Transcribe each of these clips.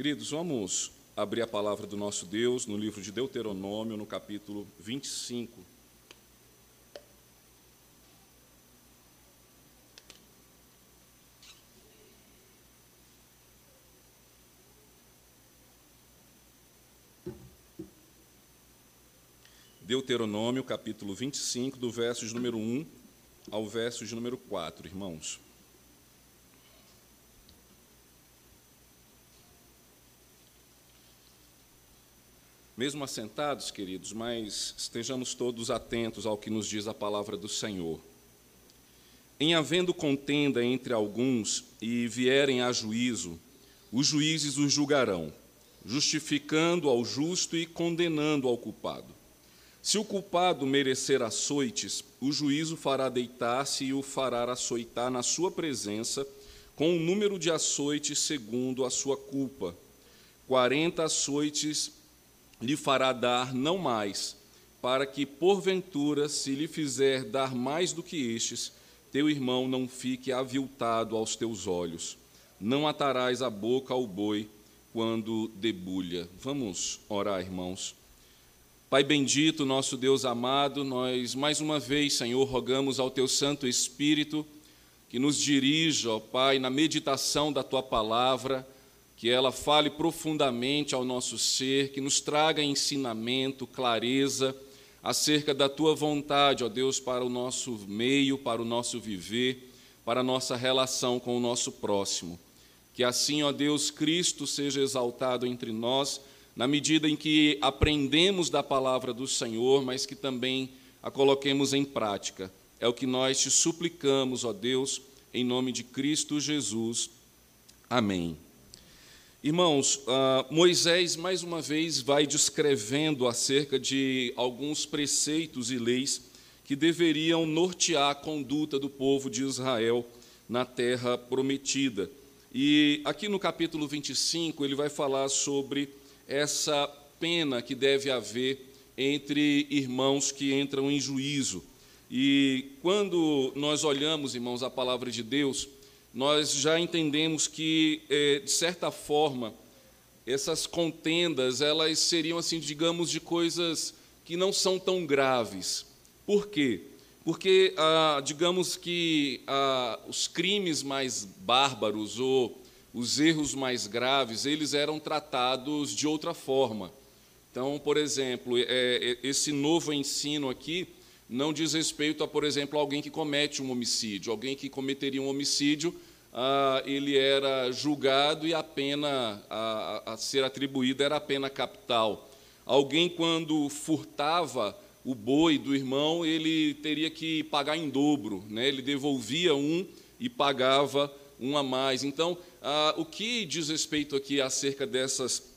Queridos, vamos abrir a palavra do nosso Deus no livro de Deuteronômio, no capítulo 25. Deuteronômio, capítulo 25, do verso de número 1 ao verso de número 4, irmãos. Mesmo assentados, queridos, mas estejamos todos atentos ao que nos diz a palavra do Senhor. Em havendo contenda entre alguns e vierem a juízo, os juízes os julgarão, justificando ao justo e condenando ao culpado. Se o culpado merecer açoites, o juízo fará deitar-se e o fará açoitar na sua presença, com o número de açoites segundo a sua culpa. Quarenta açoites lhe fará dar, não mais, para que, porventura, se lhe fizer dar mais do que estes, teu irmão não fique aviltado aos teus olhos. Não atarás a boca ao boi quando debulha. Vamos orar, irmãos. Pai bendito, nosso Deus amado, nós mais uma vez, Senhor, rogamos ao Teu Santo Espírito que nos dirija, ó Pai, na meditação da Tua palavra, que ela fale profundamente ao nosso ser, que nos traga ensinamento, clareza acerca da Tua vontade, ó Deus, para o nosso meio, para o nosso viver, para a nossa relação com o nosso próximo. Que assim, ó Deus, Cristo seja exaltado entre nós na medida em que aprendemos da palavra do Senhor, mas que também a coloquemos em prática. É o que nós te suplicamos, ó Deus, em nome de Cristo Jesus. Amém. Irmãos, uh, Moisés mais uma vez vai descrevendo acerca de alguns preceitos e leis que deveriam nortear a conduta do povo de Israel na terra prometida. E aqui no capítulo 25 ele vai falar sobre essa pena que deve haver entre irmãos que entram em juízo. E quando nós olhamos, irmãos, a palavra de Deus, nós já entendemos que, é, de certa forma, essas contendas, elas seriam, assim, digamos, de coisas que não são tão graves. Por quê? Porque, ah, digamos que ah, os crimes mais bárbaros ou os erros mais graves, eles eram tratados de outra forma. Então, por exemplo, é, é, esse novo ensino aqui não diz respeito a, por exemplo, alguém que comete um homicídio. Alguém que cometeria um homicídio, ah, ele era julgado e a pena a, a ser atribuída era a pena capital. Alguém, quando furtava o boi do irmão, ele teria que pagar em dobro, né? ele devolvia um e pagava um a mais. Então, ah, o que diz respeito aqui acerca dessas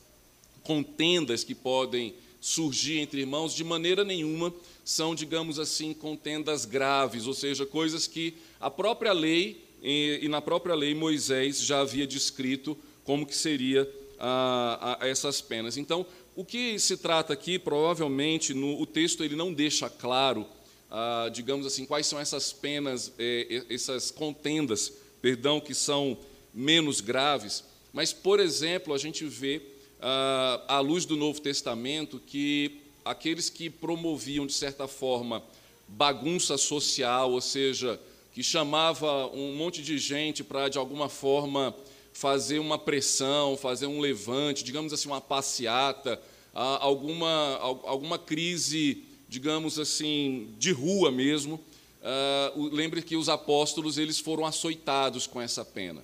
contendas que podem surgir entre irmãos, de maneira nenhuma são, digamos assim, contendas graves, ou seja, coisas que a própria lei e, e na própria lei Moisés já havia descrito como que seria ah, essas penas. Então, o que se trata aqui, provavelmente, no, o texto ele não deixa claro, digamos assim, quais são essas penas, eh, essas contendas, perdão, que são menos graves, mas, por exemplo, a gente vê, à luz do Novo Testamento, que aqueles que promoviam, de certa forma, bagunça social, ou seja, que chamava um monte de gente para, de alguma forma, fazer uma pressão, fazer um levante, digamos assim, uma passeata, alguma, alguma crise, digamos assim, de rua mesmo. Lembre que os apóstolos eles foram açoitados com essa pena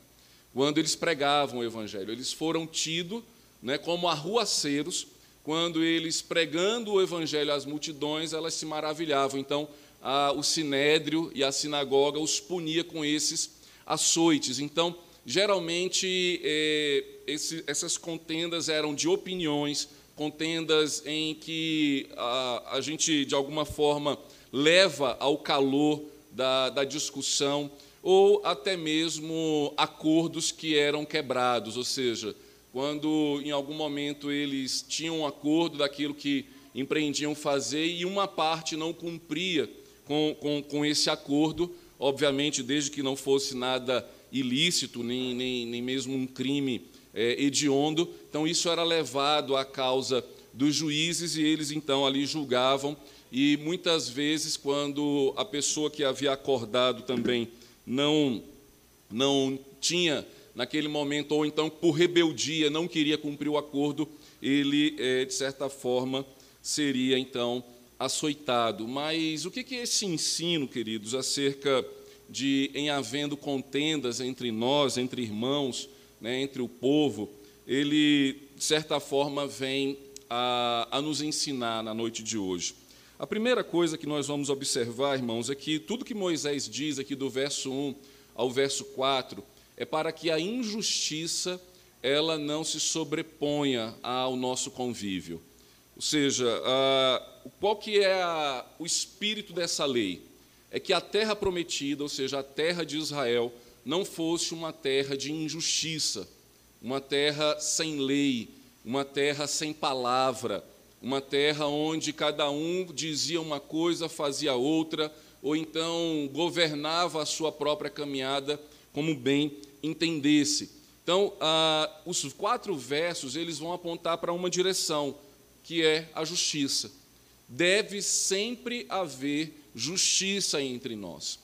quando eles pregavam o Evangelho. Eles foram tidos né, como arruaceiros, quando eles, pregando o Evangelho às multidões, elas se maravilhavam. Então, a, o sinédrio e a sinagoga os punia com esses açoites. Então, geralmente, é, esse, essas contendas eram de opiniões, contendas em que a, a gente, de alguma forma, leva ao calor da, da discussão ou até mesmo acordos que eram quebrados, ou seja, quando em algum momento eles tinham um acordo daquilo que empreendiam fazer e uma parte não cumpria com, com, com esse acordo, obviamente, desde que não fosse nada ilícito, nem, nem, nem mesmo um crime é, hediondo. Então, isso era levado à causa dos juízes e eles então ali julgavam. E muitas vezes, quando a pessoa que havia acordado também não, não tinha naquele momento, ou então por rebeldia não queria cumprir o acordo, ele, é, de certa forma, seria então açoitado. Mas o que é esse ensino, queridos, acerca de em havendo contendas entre nós, entre irmãos, né, entre o povo, ele, de certa forma, vem a, a nos ensinar na noite de hoje. A primeira coisa que nós vamos observar, irmãos, é que tudo que Moisés diz aqui do verso 1 ao verso 4 é para que a injustiça ela não se sobreponha ao nosso convívio. Ou seja, qual que é o espírito dessa lei? É que a terra prometida, ou seja, a terra de Israel, não fosse uma terra de injustiça, uma terra sem lei, uma terra sem palavra, uma terra onde cada um dizia uma coisa, fazia outra, ou então governava a sua própria caminhada como bem entendesse. Então, ah, os quatro versos eles vão apontar para uma direção que é a justiça. Deve sempre haver justiça entre nós.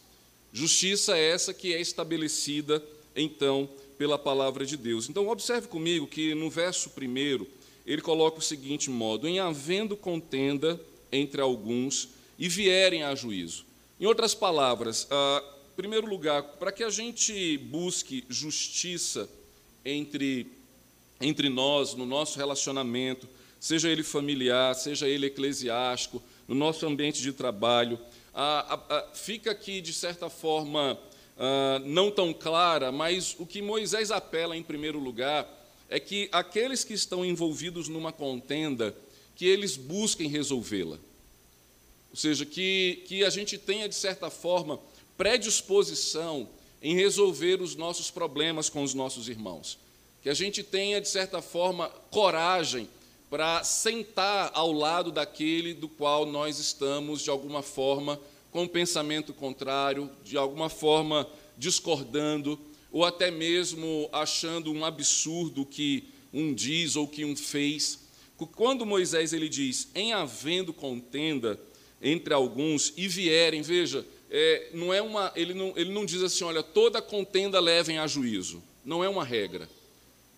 Justiça essa que é estabelecida, então, pela palavra de Deus. Então, observe comigo que no verso primeiro, ele coloca o seguinte modo: em havendo contenda entre alguns e vierem a juízo. Em outras palavras, em primeiro lugar, para que a gente busque justiça entre, entre nós, no nosso relacionamento, seja ele familiar, seja ele eclesiástico, no nosso ambiente de trabalho, fica aqui, de certa forma, não tão clara, mas o que Moisés apela, em primeiro lugar, é que aqueles que estão envolvidos numa contenda, que eles busquem resolvê-la. Ou seja, que, que a gente tenha, de certa forma, predisposição em resolver os nossos problemas com os nossos irmãos. Que a gente tenha, de certa forma, coragem para sentar ao lado daquele do qual nós estamos, de alguma forma, com pensamento contrário, de alguma forma discordando, ou até mesmo achando um absurdo que um diz ou que um fez. Quando Moisés ele diz, em havendo contenda entre alguns e vierem, veja, é, não é uma, ele, não, ele não diz assim, olha, toda contenda levem a juízo. Não é uma regra.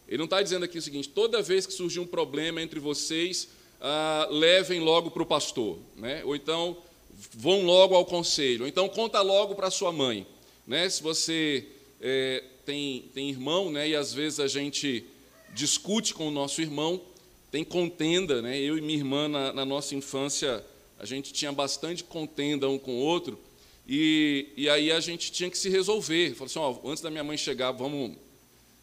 Ele não está dizendo aqui o seguinte: toda vez que surgir um problema entre vocês, ah, levem logo para o pastor, né? ou então vão logo ao conselho, ou então conta logo para sua mãe. Né? Se você é, tem, tem irmão, né? e às vezes a gente discute com o nosso irmão, tem contenda, né? eu e minha irmã na, na nossa infância, a gente tinha bastante contenda um com o outro, e, e aí a gente tinha que se resolver. Falou assim: ó, antes da minha mãe chegar, vamos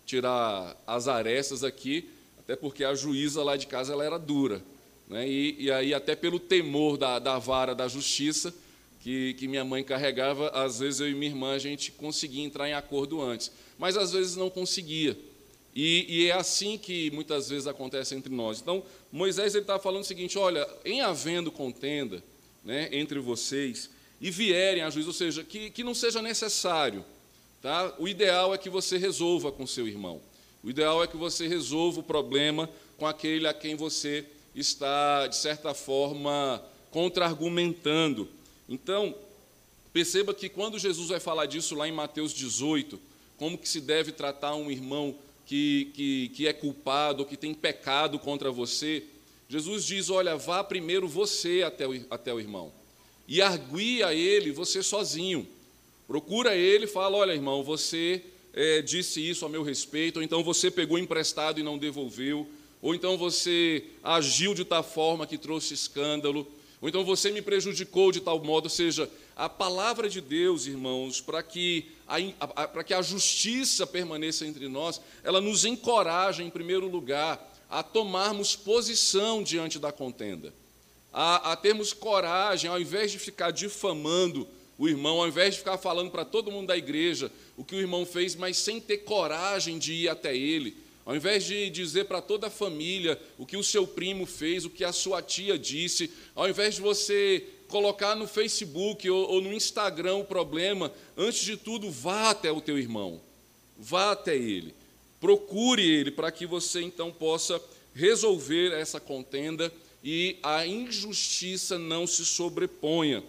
tirar as arestas aqui, até porque a juíza lá de casa ela era dura. Né? E, e aí, até pelo temor da, da vara da justiça que, que minha mãe carregava, às vezes eu e minha irmã a gente conseguia entrar em acordo antes, mas às vezes não conseguia. E, e, é assim que muitas vezes acontece entre nós. Então, Moisés está falando o seguinte: olha, em havendo contenda né, entre vocês e vierem a juízo, ou seja, que, que não seja necessário Tá? O ideal é que você resolva com seu irmão. O ideal é que você resolva o problema com aquele a quem você está, de certa forma, contra-argumentando. Então, perceba que quando Jesus vai falar disso lá em Mateus 18, como que se deve tratar um irmão que, que, que é culpado, que tem pecado contra você, Jesus diz: olha, vá primeiro você até o, até o irmão e argue a ele você sozinho. Procura ele e fala: Olha, irmão, você é, disse isso a meu respeito, ou então você pegou emprestado e não devolveu, ou então você agiu de tal forma que trouxe escândalo, ou então você me prejudicou de tal modo. Ou seja, a palavra de Deus, irmãos, para que a, para que a justiça permaneça entre nós, ela nos encoraja, em primeiro lugar, a tomarmos posição diante da contenda, a, a termos coragem, ao invés de ficar difamando o irmão, ao invés de ficar falando para todo mundo da igreja o que o irmão fez, mas sem ter coragem de ir até ele, ao invés de dizer para toda a família o que o seu primo fez, o que a sua tia disse, ao invés de você colocar no Facebook ou, ou no Instagram o problema, antes de tudo, vá até o teu irmão, vá até ele. procure ele para que você então possa resolver essa contenda e a injustiça não se sobreponha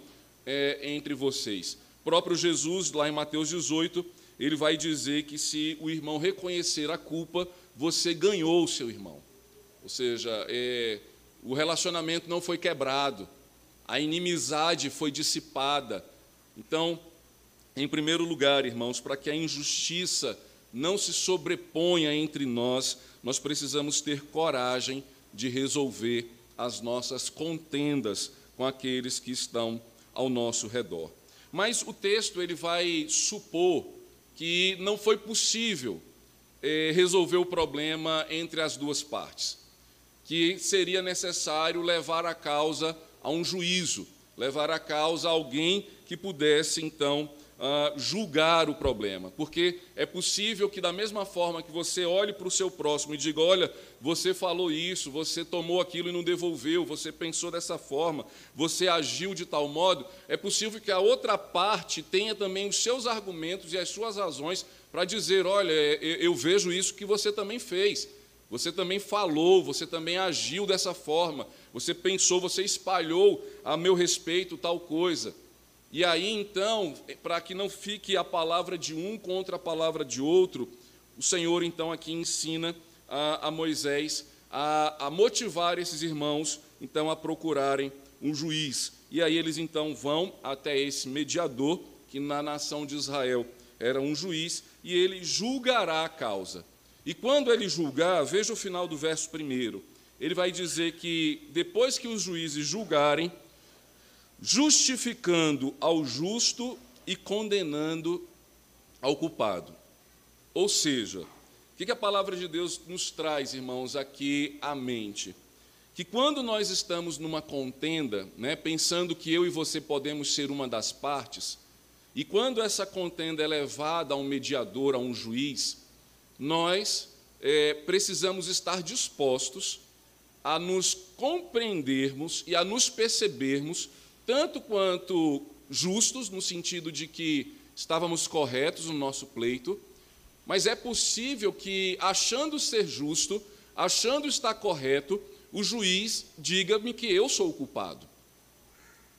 é, entre vocês. O próprio Jesus, lá em Mateus 18, ele vai dizer que se o irmão reconhecer a culpa, você ganhou o seu irmão. Ou seja, é, o relacionamento não foi quebrado, a inimizade foi dissipada. Então, em primeiro lugar, irmãos, para que a injustiça não se sobreponha entre nós, nós precisamos ter coragem de resolver as nossas contendas com aqueles que estão ao nosso redor. Mas o texto ele vai supor que não foi possível eh, resolver o problema entre as duas partes, que seria necessário levar a causa a um juízo, levar a causa a alguém que pudesse então uh, julgar o problema, porque é possível que, da mesma forma que você olhe para o seu próximo e diga: Olha, você falou isso, você tomou aquilo e não devolveu, você pensou dessa forma, você agiu de tal modo, é possível que a outra parte tenha também os seus argumentos e as suas razões para dizer: Olha, eu vejo isso que você também fez. Você também falou, você também agiu dessa forma, você pensou, você espalhou a meu respeito tal coisa. E aí, então, para que não fique a palavra de um contra a palavra de outro, o Senhor, então, aqui ensina a, a Moisés a, a, motivar esses irmãos, então, a procurarem um juiz. E aí eles, então, vão até esse mediador, que na nação de Israel era um juiz, e ele julgará a causa. E quando ele julgar, veja o final do verso primeiro, ele vai dizer que depois que os juízes julgarem, justificando ao justo e condenando ao culpado. Ou seja, o que a palavra de Deus nos traz, irmãos, aqui à mente? Que quando nós estamos numa contenda, né, pensando que eu e você podemos ser uma das partes, e quando essa contenda é levada a um mediador, a um juiz, nós é, precisamos estar dispostos a nos compreendermos e a nos percebermos tanto quanto justos, no sentido de que estávamos corretos no nosso pleito, mas é possível que, achando ser justo, achando estar correto, o juiz diga-me que eu sou o culpado,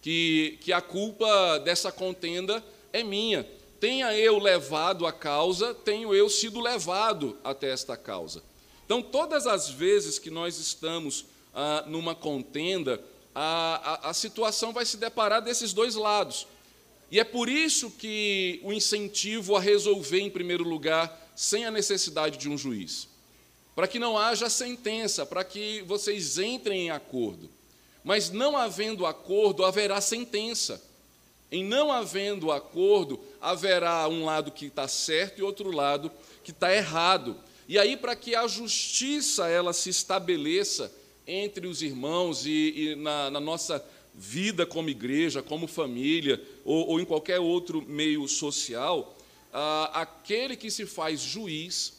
que, que a culpa dessa contenda é minha. Tenha eu levado a causa, tenho eu sido levado até esta causa. Então, todas as vezes que nós estamos ah, numa contenda, a, a, a situação vai se deparar desses dois lados. E é por isso que o incentivo a resolver, em primeiro lugar, sem a necessidade de um juiz. Para que não haja sentença, para que vocês entrem em acordo. Mas não havendo acordo, haverá sentença. Em não havendo acordo, haverá um lado que está certo e outro lado que está errado. E aí, para que a justiça ela se estabeleça, entre os irmãos e, e na, na, nossa vida como igreja, como família, ou, ou em qualquer outro meio social, ah, aquele que se faz juiz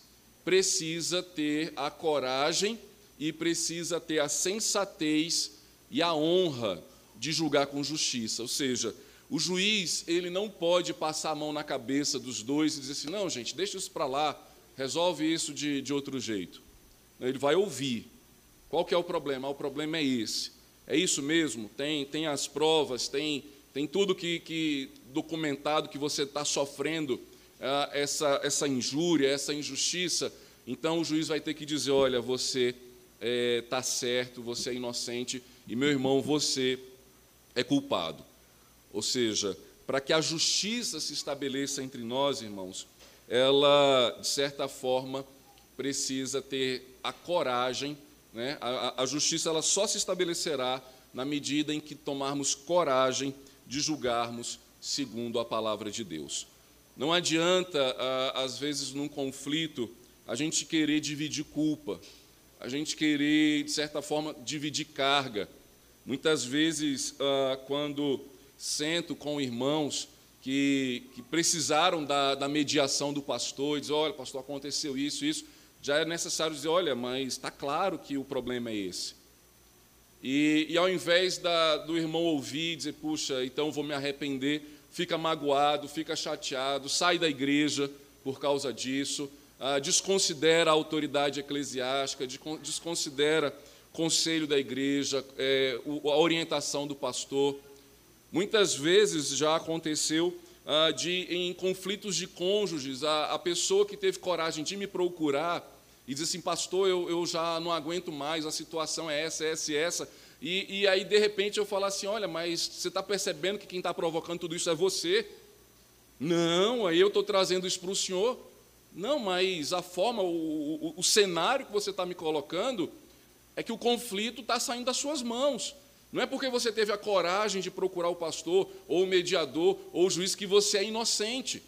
precisa ter a coragem e precisa ter a sensatez e a honra de julgar com justiça. Ou seja, o juiz ele não pode passar a mão na cabeça dos dois e dizer assim, não, gente, deixa isso para lá, resolve isso de, de outro jeito. Ele vai ouvir, qual que é o problema? Ah, o problema é esse. É isso mesmo? Tem, tem as provas, tem, tem tudo que, que documentado que você está sofrendo ah, essa, essa injúria, essa injustiça. Então o juiz vai ter que dizer: olha, você está é, tá certo, você é inocente, e meu irmão, você é culpado. Ou seja, para que a justiça se estabeleça entre nós, irmãos, ela, de certa forma, precisa ter a coragem né? A, a justiça ela só se estabelecerá na medida em que tomarmos coragem de julgarmos segundo a palavra de Deus. Não adianta, às vezes, num conflito, a gente querer dividir culpa, a gente querer, de certa forma, dividir carga. Muitas vezes, ah, quando sento com irmãos que, precisaram da, mediação do pastor, e diz: olha, pastor, aconteceu isso, isso já é necessário dizer: olha, mas está claro que o problema é esse. E, e ao invés da, do irmão ouvir e dizer: puxa, então vou me arrepender, fica magoado, fica chateado, sai da igreja por causa disso. ah, desconsidera a autoridade eclesiástica, desconsidera conselho da igreja, é, a orientação do pastor. Muitas vezes já aconteceu ah, de, em conflitos de cônjuges, a, a, pessoa que teve coragem de me procurar e diz assim, pastor, eu, eu já não aguento mais, a situação é essa, essa e essa. E, e aí, de repente, eu falo assim: olha, mas você está percebendo que quem está provocando tudo isso é você? Não, aí eu estou trazendo isso para o senhor. Não, mas a forma, o, o, o cenário que você está me colocando é que o conflito está saindo das suas mãos. Não é porque você teve a coragem de procurar o pastor, ou o mediador, ou o juiz, que você é inocente.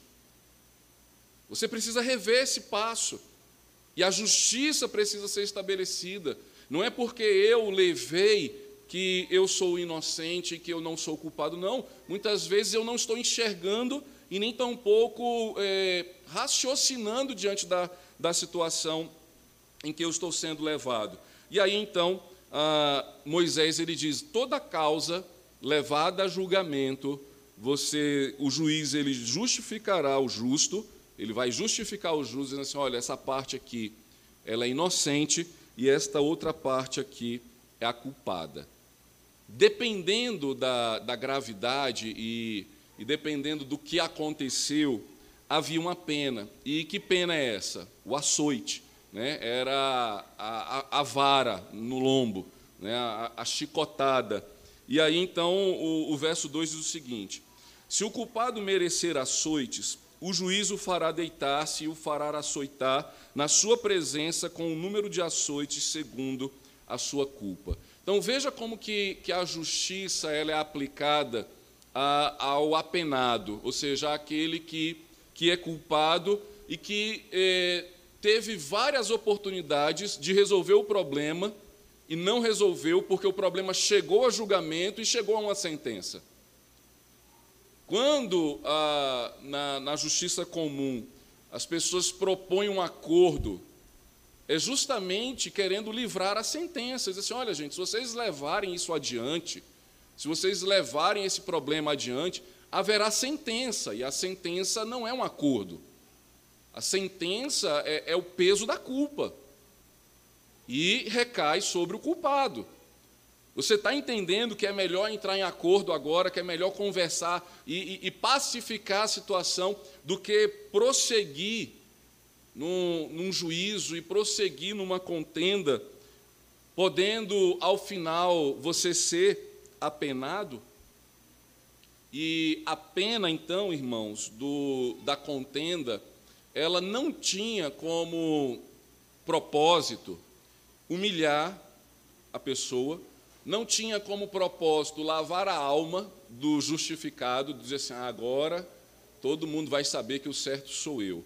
Você precisa rever esse passo. E a justiça precisa ser estabelecida. Não é porque eu levei que eu sou inocente que eu não sou culpado, não. Muitas vezes eu não estou enxergando e nem tampouco é, raciocinando diante da, da situação em que eu estou sendo levado. E aí então Moisés ele diz: toda causa levada a julgamento, você, o juiz ele justificará o justo, ele vai justificar o justo dizendo assim: olha, essa parte aqui ela é inocente e esta outra parte aqui é a culpada. Dependendo da, da gravidade e e dependendo do que aconteceu, havia uma pena. E que pena é essa? O açoite. Né? Era a, a, a vara no lombo, né? a, a, chicotada. E aí então o, o verso 2 diz o seguinte: Se o culpado merecer açoites, o juízo fará deitar-se e o fará açoitar na sua presença com o número de açoites segundo a sua culpa. Então veja como que, que a justiça ela é aplicada ao apenado, ou seja, aquele que, que é culpado e que eh, teve várias oportunidades de resolver o problema e não resolveu porque o problema chegou a julgamento e chegou a uma sentença. Quando ah, na, na justiça comum as pessoas propõem um acordo, é justamente querendo livrar a sentença. Diz assim: olha, gente, se vocês levarem isso adiante, se vocês levarem esse problema adiante, haverá sentença, e a sentença não é um acordo. A sentença é, é o peso da culpa e recai sobre o culpado. Você está entendendo que é melhor entrar em acordo agora, que é melhor conversar e, e, e pacificar a situação do que prosseguir num, num, juízo e prosseguir numa contenda, podendo ao final você ser apenado. E a pena, então, irmãos, do, da contenda, ela não tinha como propósito humilhar a pessoa, não tinha como propósito lavar a alma do justificado, dizer assim, ah, agora todo mundo vai saber que o certo sou eu.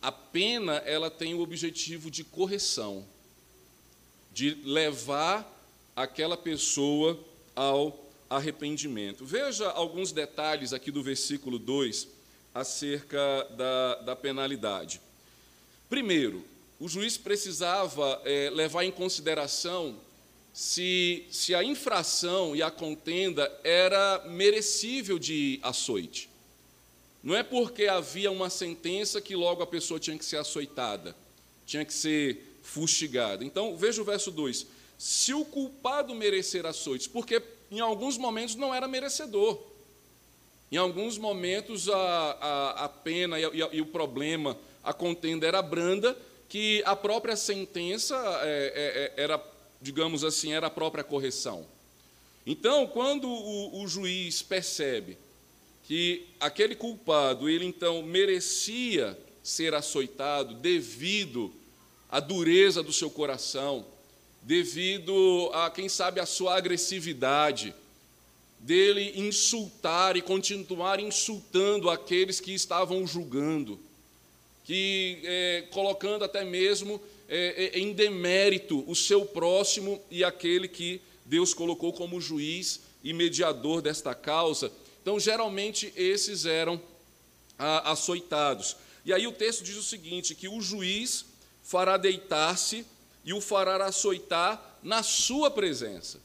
A pena, ela tem o objetivo de correção, de levar aquela pessoa ao arrependimento. Veja alguns detalhes aqui do versículo 2 acerca da, da penalidade. Primeiro, o juiz precisava é, levar em consideração se, se a infração e a contenda era merecível de açoite. Não é porque havia uma sentença que logo a pessoa tinha que ser açoitada, tinha que ser fustigada. Então, veja o verso 2 se o culpado merecer açoites, porque em alguns momentos não era merecedor. Em alguns momentos a, a, a pena e, a, e, o problema, a contenda era branda, que a própria sentença é, é, é, era, digamos assim, era a própria correção. Então, quando o, o juiz percebe que aquele culpado, ele então merecia ser açoitado devido à dureza do seu coração, devido a, quem sabe, a sua agressividade, dele insultar e continuar insultando aqueles que estavam julgando, que é, colocando até mesmo é, é, em demérito o seu próximo e aquele que Deus colocou como juiz e mediador desta causa. Então, geralmente, esses eram ah, açoitados. E aí o texto diz o seguinte: que o juiz fará deitar-se e o fará açoitar na sua presença.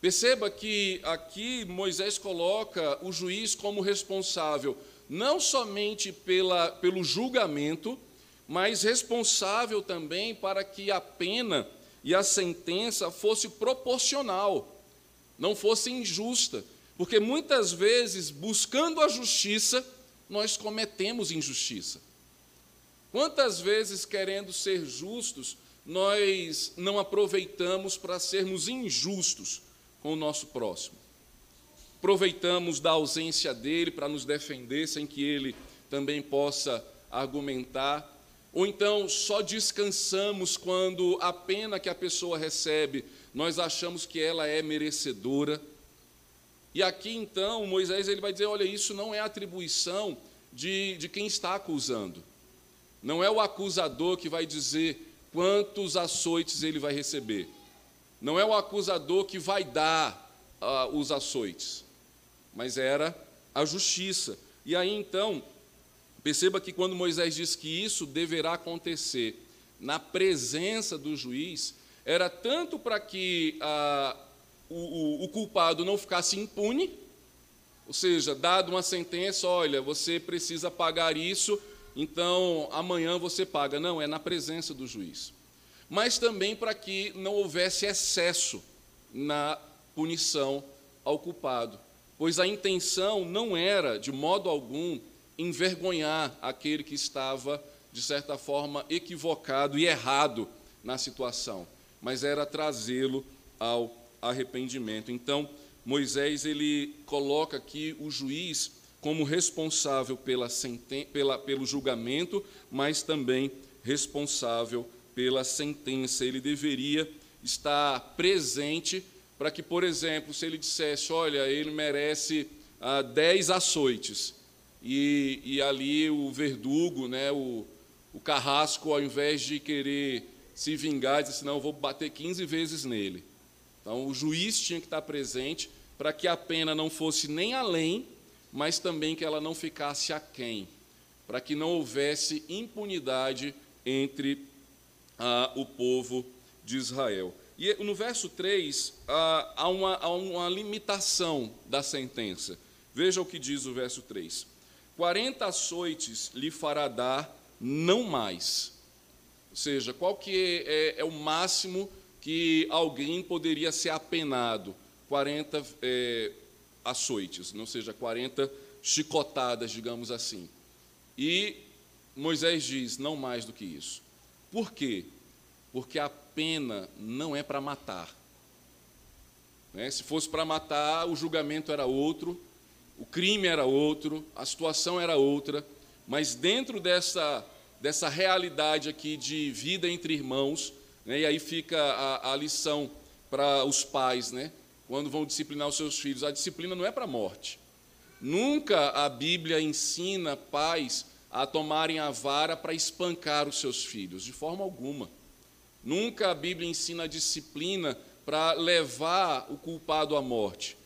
Perceba que aqui Moisés coloca o juiz como responsável não somente pela, pelo julgamento, mas responsável também para que a pena e a sentença fosse proporcional, não fosse injusta, porque muitas vezes, buscando a justiça, nós cometemos injustiça. Quantas vezes, querendo ser justos, nós não aproveitamos para sermos injustos com o nosso próximo? Aproveitamos da ausência dele para nos defender, sem que ele também possa argumentar, ou então só descansamos quando a pena que a pessoa recebe, nós achamos que ela é merecedora. E aqui então Moisés ele vai dizer: olha, isso não é atribuição de, de quem está acusando. Não é o acusador que vai dizer quantos açoites ele vai receber. Não é o acusador que vai dar uh, os açoites, mas era a justiça. E aí então, perceba que quando Moisés diz que isso deverá acontecer na presença do juiz, era tanto para que uh, o, o, o culpado não ficasse impune, ou seja, dado uma sentença, olha, você precisa pagar isso, então amanhã você paga. Não, é na presença do juiz. Mas também para que não houvesse excesso na punição ao culpado, pois a intenção não era, de modo algum, envergonhar aquele que estava, de certa forma, equivocado e errado na situação, mas era trazê-lo ao arrependimento. Então, Moisés ele coloca aqui o juiz como responsável pela pela, pelo julgamento, mas também responsável pela sentença. Ele deveria estar presente para que, por exemplo, se ele dissesse, olha, ele merece ah, dez açoites, e, e ali o verdugo, né, o, o carrasco, ao invés de querer se vingar, disse, não, eu vou bater 15 vezes nele. Então, o juiz tinha que estar presente para que a pena não fosse nem além, mas também que ela não ficasse aquém, para que não houvesse impunidade entre ah, o povo de Israel. E no verso 3, ah, há, uma, há uma limitação da sentença. Veja o que diz o verso 3: 40 açoites lhe fará dar, não mais. Ou seja, qual que é, é, é o máximo que alguém poderia ser apenado 40 é, açoites, não seja 40 chicotadas, digamos assim. E Moisés diz: não mais do que isso. Por quê? Porque a pena não é para matar. Né? Se fosse para matar, o julgamento era outro, o crime era outro, a situação era outra, mas dentro dessa, dessa realidade aqui de vida entre irmãos, né? E aí fica a, a lição para os pais, né? quando vão disciplinar os seus filhos. A disciplina não é para a morte. Nunca a Bíblia ensina pais a tomarem a vara para espancar os seus filhos, de forma alguma. Nunca a Bíblia ensina a disciplina para levar o culpado à morte,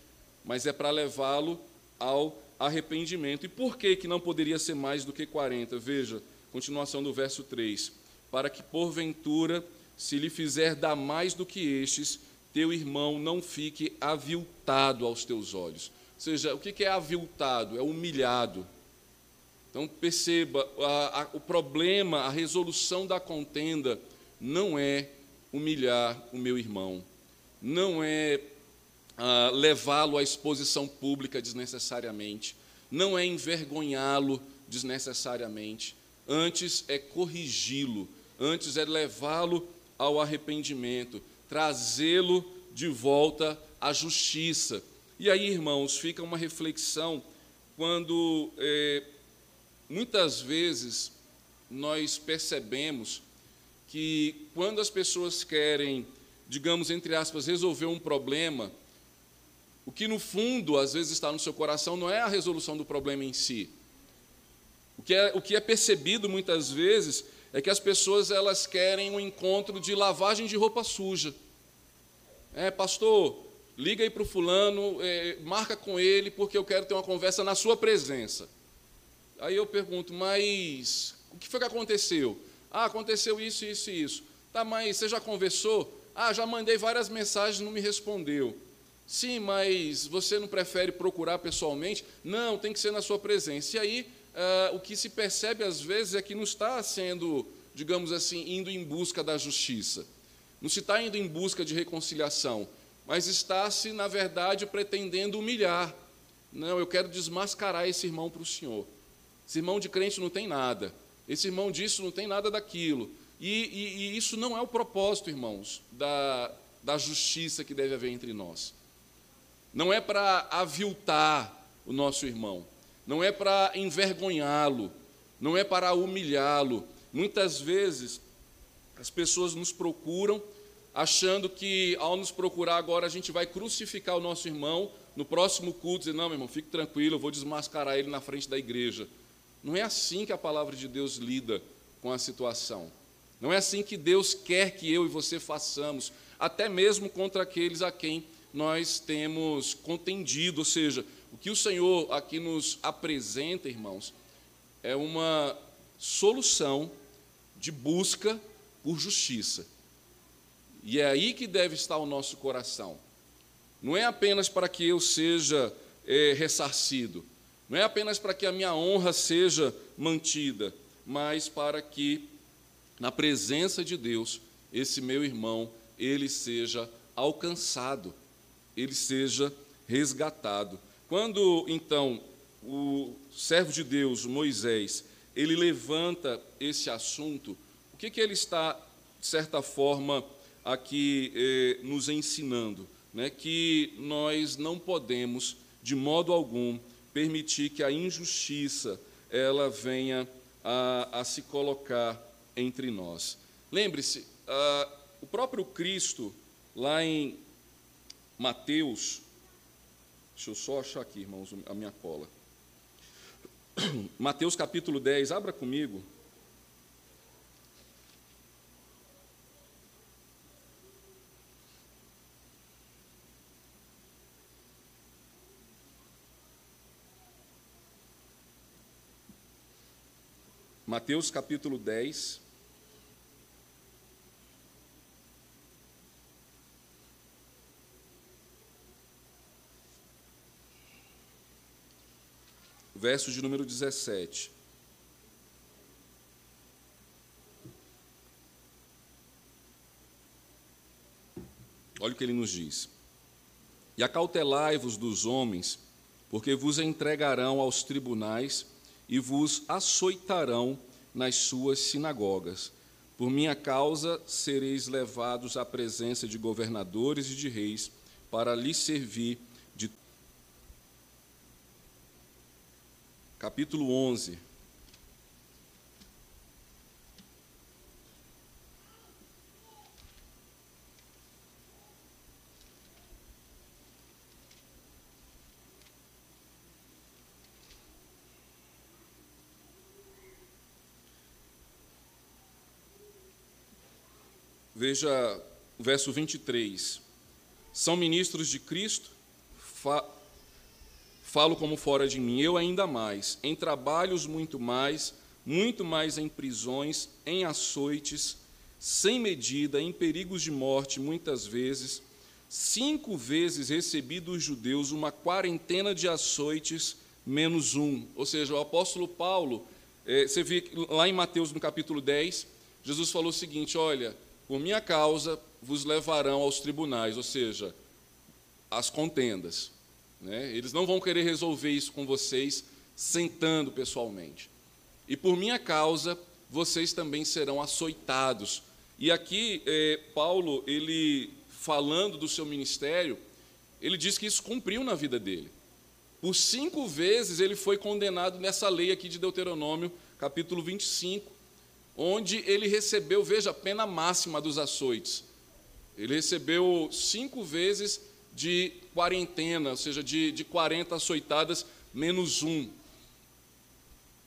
mas é para levá-lo ao arrependimento. E por que, que não poderia ser mais do que 40? Veja, continuação do verso 3. Para que, porventura, se lhe fizer dar mais do que estes, teu irmão não fique aviltado aos teus olhos. Ou seja, o que é aviltado? É humilhado. Então perceba, a, a, o problema, a resolução da contenda não é humilhar o meu irmão, não é ah, levá-lo à exposição pública desnecessariamente, não é envergonhá-lo desnecessariamente, antes é corrigi-lo, antes é levá-lo ao arrependimento, trazê-lo de volta à justiça. E aí, irmãos, fica uma reflexão quando é, muitas vezes nós percebemos que quando as pessoas querem, digamos, entre aspas, resolver um problema, o que no fundo às vezes está no seu coração não é a resolução do problema em si. O que é, o que é percebido muitas vezes é que as pessoas elas querem um encontro de lavagem de roupa suja. É, pastor, liga aí para o fulano, é, marca com ele, porque eu quero ter uma conversa na sua presença. Aí eu pergunto, mas o que foi que aconteceu? Ah, aconteceu isso, isso e isso. Tá, mas você já conversou? Ah, já mandei várias mensagens, não me respondeu. Sim, mas você não prefere procurar pessoalmente? Não, tem que ser na sua presença. E aí uh, o que se percebe às vezes é que não está sendo, digamos assim, indo em busca da justiça, não se está indo em busca de reconciliação, mas está se, na verdade, pretendendo humilhar. Não, eu quero desmascarar esse irmão para o Senhor. Esse irmão de crente não tem nada. Esse irmão disso não tem nada daquilo. E, e, e isso não é o propósito, irmãos, da, da justiça que deve haver entre nós. Não é para aviltar o nosso irmão, não é para envergonhá-lo, não é para humilhá-lo. Muitas vezes as pessoas nos procuram achando que ao nos procurar agora a gente vai crucificar o nosso irmão no próximo culto, dizer, não, meu irmão, fique tranquilo, eu vou desmascarar ele na frente da igreja. Não é assim que a palavra de Deus lida com a situação. Não é assim que Deus quer que eu e você façamos, até mesmo contra aqueles a quem nós temos contendido. Ou seja, o que o Senhor aqui nos apresenta, irmãos, é uma solução de busca por justiça. E é aí que deve estar o nosso coração. Não é apenas para que eu seja é, ressarcido, não é apenas para que a minha honra seja mantida, mas para que, na presença de Deus, esse meu irmão, ele seja alcançado, ele seja resgatado. Quando, então, o servo de Deus, Moisés, ele levanta esse assunto, o que, que ele está, de certa forma, aqui eh, nos ensinando, né, que nós não podemos, de modo algum, permitir que a injustiça ela venha a, a se colocar entre nós. Lembre-se, o próprio Cristo, lá em Mateus, deixa eu só achar aqui, irmãos, a minha cola. Mateus capítulo 10, abra comigo. Mateus capítulo 10. Verso de número 17. Olha o que ele nos diz. E acautelai-vos dos homens, porque vos entregarão aos tribunais e vos açoitarão nas suas sinagogas. Por minha causa sereis levados à presença de governadores e de reis, para lhes servir de. Capítulo 11. Veja o verso 23. São ministros de Cristo, falo como fora de mim, eu ainda mais, em trabalhos muito mais, muito mais em prisões, em açoites, sem medida, em perigos de morte, muitas vezes. Cinco vezes recebi dos judeus uma quarentena de açoites menos um. Ou seja, o apóstolo Paulo, é, você vê lá em Mateus no capítulo 10, Jesus falou o seguinte: olha por minha causa vos levarão aos tribunais, ou seja, às contendas. Né? Eles não vão querer resolver isso com vocês sentando pessoalmente. E por minha causa vocês também serão açoitados. E aqui eh, Paulo, ele falando do seu ministério, ele diz que isso cumpriu na vida dele. Por cinco vezes ele foi condenado nessa lei aqui de Deuteronômio, capítulo 25, onde ele recebeu, veja, a pena máxima dos açoites. Ele recebeu cinco vezes de quarentena, ou seja, de, de 40 açoitadas menos um.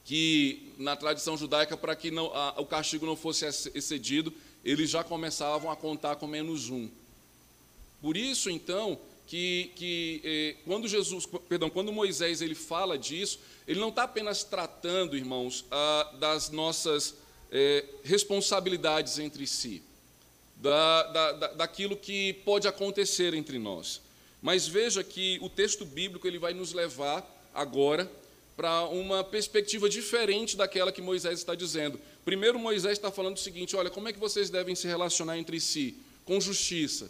Que na tradição judaica, para que não, a, o castigo não fosse excedido, eles já começavam a contar com menos um. Por isso, então, que, que eh, quando Jesus, perdão, quando Moisés ele fala disso, ele não está apenas tratando, irmãos, ah, das nossas é, responsabilidades entre si, da, da, daquilo que pode acontecer entre nós. Mas veja que o texto bíblico ele vai nos levar agora para uma perspectiva diferente daquela que Moisés está dizendo. Primeiro, Moisés está falando o seguinte: olha, como é que vocês devem se relacionar entre si? Com justiça.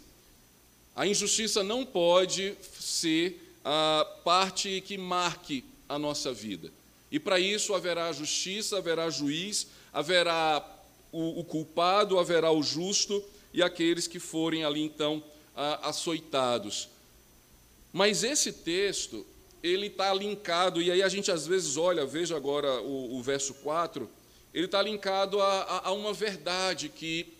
A injustiça não pode ser a parte que marque a nossa vida. E para isso haverá justiça, haverá juiz, haverá o, o, culpado, haverá o justo e aqueles que forem ali então açoitados. Mas esse texto, ele está linkado, e aí a gente às vezes olha, veja agora o, o verso 4, ele está linkado a, a, a, uma verdade que,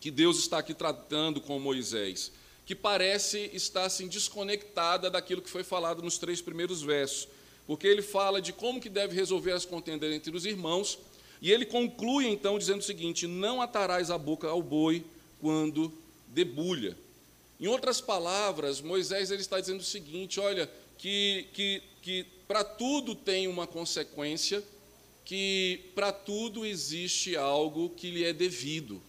que Deus está aqui tratando com Moisés, que parece estar assim, desconectada daquilo que foi falado nos três primeiros versos, porque ele fala de como que deve resolver as contendas entre os irmãos, e ele conclui então dizendo o seguinte: Não atarás a boca ao boi quando debulha. Em outras palavras, Moisés ele está dizendo o seguinte: olha, que, que, que para tudo tem uma consequência, que para tudo existe algo que lhe é devido.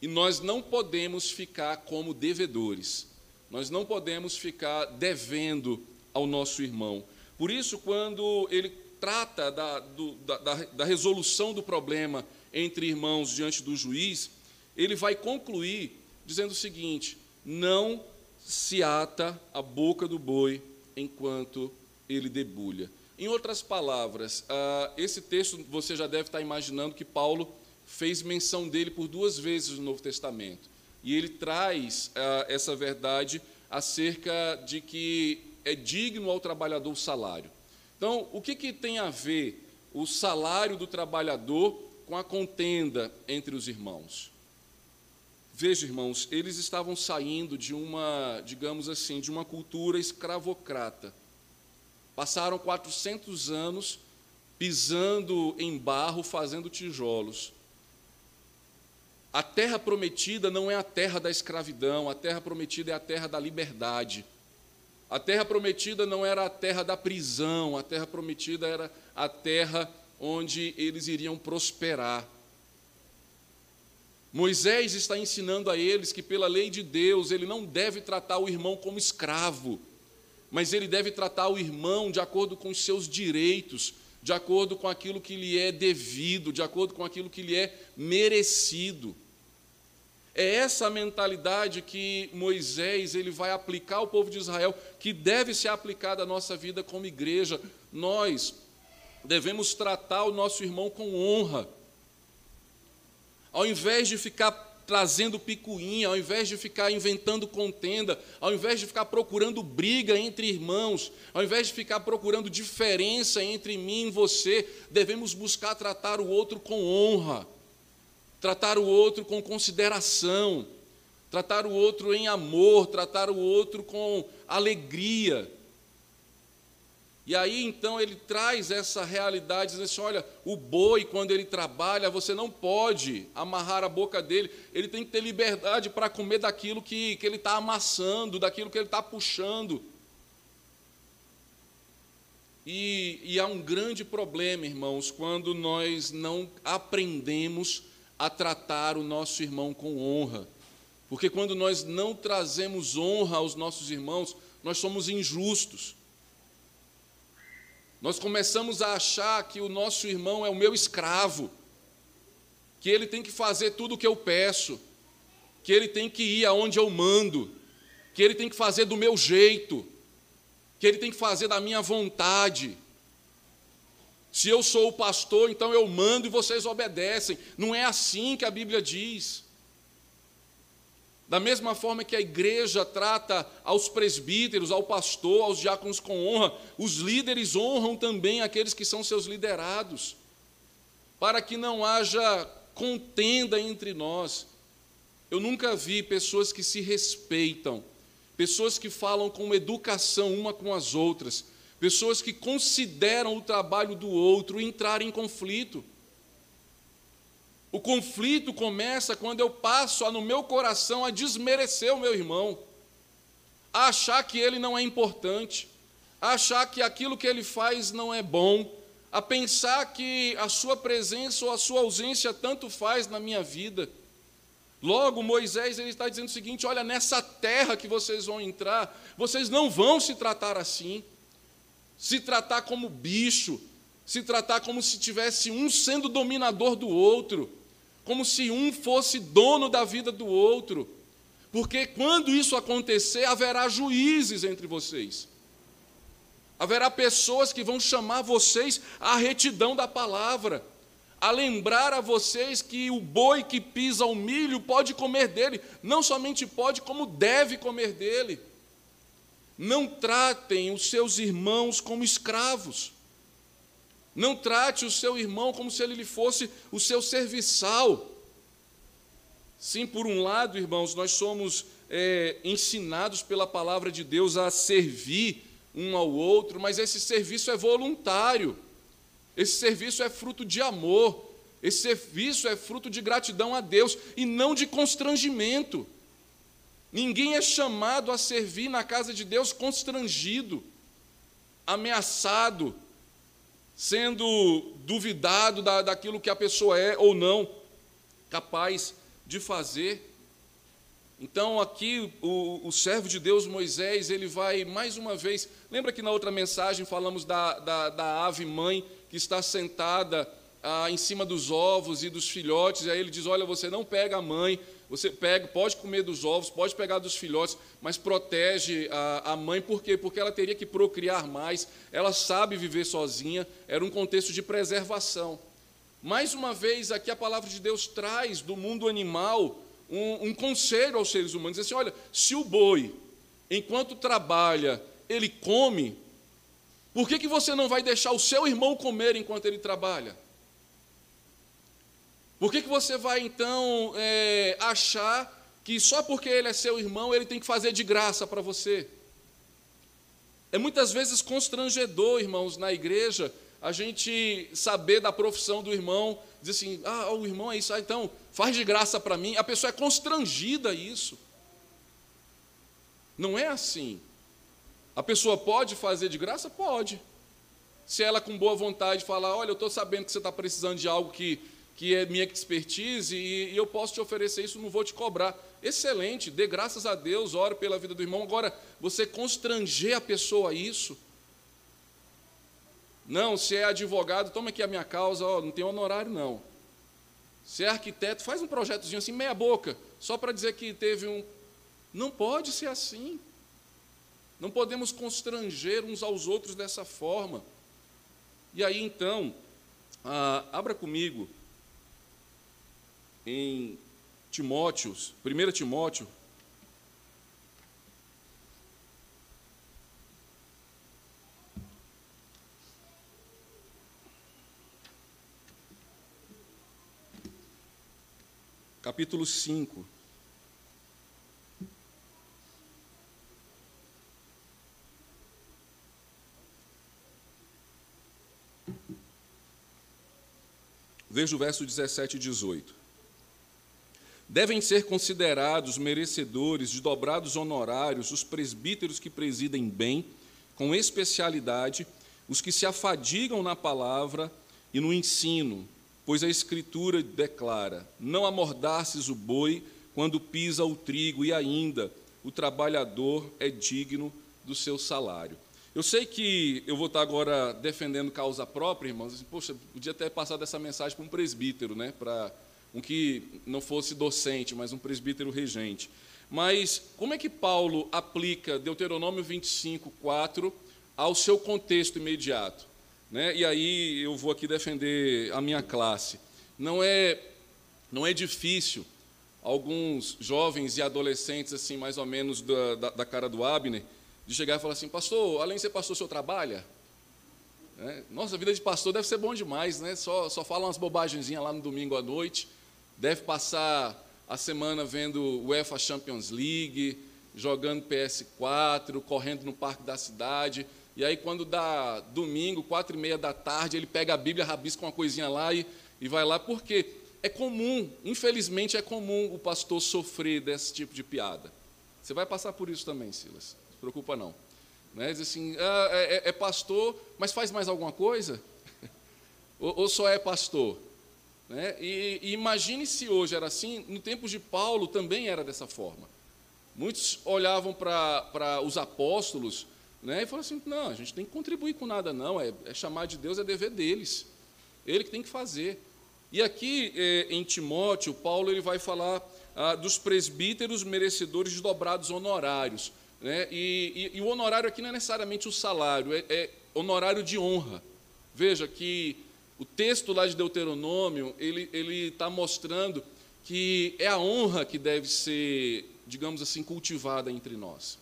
E nós não podemos ficar como devedores, nós não podemos ficar devendo ao nosso irmão. Por isso, quando ele trata da, do, da, da resolução do problema entre irmãos diante do juiz, ele vai concluir dizendo o seguinte: não se ata a boca do boi enquanto ele debulha. Em outras palavras, ah, esse texto você já deve estar imaginando que Paulo fez menção dele por duas vezes no Novo Testamento. E ele traz ah, essa verdade acerca de que é digno ao trabalhador o salário. Então, o que, que tem a ver o salário do trabalhador com a contenda entre os irmãos? Veja, irmãos, eles estavam saindo de uma, digamos assim, de uma cultura escravocrata. Passaram 400 anos pisando em barro, fazendo tijolos. A terra prometida não é a terra da escravidão, a terra prometida é a terra da liberdade. A terra prometida não era a terra da prisão, a terra prometida era a terra onde eles iriam prosperar. Moisés está ensinando a eles que, pela lei de Deus, ele não deve tratar o irmão como escravo, mas ele deve tratar o irmão de acordo com os seus direitos, de acordo com aquilo que lhe é devido, de acordo com aquilo que lhe é merecido. É essa mentalidade que Moisés ele vai aplicar ao povo de Israel, que deve ser aplicada à nossa vida como igreja. Nós devemos tratar o nosso irmão com honra ao invés de ficar trazendo picuinha, ao invés de ficar inventando contenda, ao invés de ficar procurando briga entre irmãos, ao invés de ficar procurando diferença entre mim e você, devemos buscar tratar o outro com honra, tratar o outro com consideração, tratar o outro em amor, tratar o outro com alegria. E aí então ele traz essa realidade, dizendo assim: olha, o boi, quando ele trabalha, você não pode amarrar a boca dele, ele tem que ter liberdade para comer daquilo que, que ele está amassando, daquilo que ele está puxando. E, e há um grande problema, irmãos, quando nós não aprendemos a tratar o nosso irmão com honra. Porque quando nós não trazemos honra aos nossos irmãos, nós somos injustos. Nós começamos a achar que o nosso irmão é o meu escravo, que ele tem que fazer tudo o que eu peço, que ele tem que ir aonde eu mando, que ele tem que fazer do meu jeito, que ele tem que fazer da minha vontade. Se eu sou o pastor, então eu mando e vocês obedecem. Não é assim que a Bíblia diz. Da mesma forma que a igreja trata aos presbíteros, ao pastor, aos diáconos com honra, os líderes honram também aqueles que são seus liderados, para que não haja contenda entre nós. Eu nunca vi pessoas que se respeitam, pessoas que falam com educação uma com as outras, pessoas que consideram o trabalho do outro entrar em conflito. O conflito começa quando eu passo a, no meu coração a desmerecer o meu irmão, a achar que ele não é importante, a achar que aquilo que ele faz não é bom, a pensar que a sua presença ou a sua ausência tanto faz na minha vida. Logo, Moisés ele está dizendo o seguinte: olha, nessa terra que vocês vão entrar, vocês não vão se tratar assim. se tratar como bicho, se tratar como se tivesse um sendo dominador do outro, como se um fosse dono da vida do outro. Porque quando isso acontecer, haverá juízes entre vocês. Haverá pessoas que vão chamar vocês à retidão da palavra, a lembrar a vocês que o boi que pisa o milho pode comer dele, não somente pode, como deve comer dele. Não tratem os seus irmãos como escravos. Não trate o seu irmão como se ele lhe fosse o seu serviçal. Sim, por um lado, irmãos, nós somos é, ensinados pela palavra de Deus a servir um ao outro, mas esse serviço é voluntário, esse serviço é fruto de amor, esse serviço é fruto de gratidão a Deus e não de constrangimento. Ninguém é chamado a servir na casa de Deus constrangido, ameaçado, sendo duvidado da, daquilo que a pessoa é ou não capaz de fazer. Então, aqui, o, o, servo de Deus, Moisés, ele vai mais uma vez. Lembra que na outra mensagem falamos da, da, da ave mãe que está sentada ah, em cima dos ovos e dos filhotes, e aí ele diz: Olha, você não pega a mãe, você pega, pode comer dos ovos, pode pegar dos filhotes, mas protege a, a mãe, por quê? Porque ela teria que procriar mais, ela sabe viver sozinha, era um contexto de preservação. Mais uma vez, aqui a palavra de Deus traz do mundo animal um, um conselho aos seres humanos: diz assim, olha, se o boi, enquanto trabalha, ele come, por que, que você não vai deixar o seu irmão comer enquanto ele trabalha? Por que, que você vai então é, achar que só porque ele é seu irmão ele tem que fazer de graça para você? É muitas vezes constrangedor, irmãos, na igreja, a gente saber da profissão do irmão, dizer assim, ah, o irmão é isso, ah, então faz de graça para mim. A pessoa é constrangida a isso. Não é assim. A pessoa pode fazer de graça? Pode. Se ela com boa vontade falar, olha, eu estou sabendo que você está precisando de algo que, que é minha expertise e, e eu posso te oferecer isso, não vou te cobrar. Excelente, dê graças a Deus, ore pela vida do irmão. Agora, você constranger a pessoa a isso, não, se é advogado, toma aqui a minha causa, ó, não tem honorário, não. Se é arquiteto, faz um projetozinho assim, meia boca, só para dizer que teve um. Não pode ser assim. Não podemos constranger uns aos outros dessa forma. E aí, então, ah, abra comigo em Timóteos, 1 Timóteo, capítulo 5. Veja o verso 17 e 18. Devem ser considerados merecedores de dobrados honorários os presbíteros que presidem bem, com especialidade, os que se afadigam na palavra e no ensino, Pois a Escritura declara: Não amordaces o boi quando pisa o trigo, e ainda o trabalhador é digno do seu salário. Eu sei que eu vou estar agora defendendo causa própria, irmãos. Poxa, podia ter passado essa mensagem para um presbítero, né? para um que não fosse docente, mas um presbítero regente. Mas como é que Paulo aplica Deuteronômio 25, 4 ao seu contexto imediato? Né? E aí eu vou aqui defender a minha classe. Não é, não é difícil alguns jovens e adolescentes, assim, mais ou menos da, da, da cara do Abner, de chegar e falar assim, pastor, além de ser pastor, o senhor trabalha? É, nossa, a vida de pastor deve ser bom demais, né? Só, só fala umas bobagenzinhas lá no domingo à noite, deve passar a semana vendo UEFA Champions League, jogando PS4, correndo no parque da cidade. E aí, quando dá domingo, quatro e meia da tarde, ele pega a Bíblia, rabisca uma coisinha lá e, e vai lá, porque é comum, infelizmente é comum o pastor sofrer desse tipo de piada. Você vai passar por isso também, Silas, não se preocupa não. Né? Diz assim, ah, é, é, é, pastor, mas faz mais alguma coisa? ou, ou, só é pastor? Né? E, e imagine se hoje era assim, no tempo de Paulo também era dessa forma. Muitos olhavam para os apóstolos Né? E falou assim: não, a gente tem que contribuir com nada, não. É, é chamar de Deus, é dever deles. Ele que tem que fazer. E aqui é, em Timóteo, Paulo ele vai falar ah, dos presbíteros merecedores de dobrados honorários. Né? E, e, e, o honorário aqui não é necessariamente o salário, é, é honorário de honra. Veja que o texto lá de Deuteronômio, ele está mostrando que é a honra que deve ser, digamos assim, cultivada entre nós.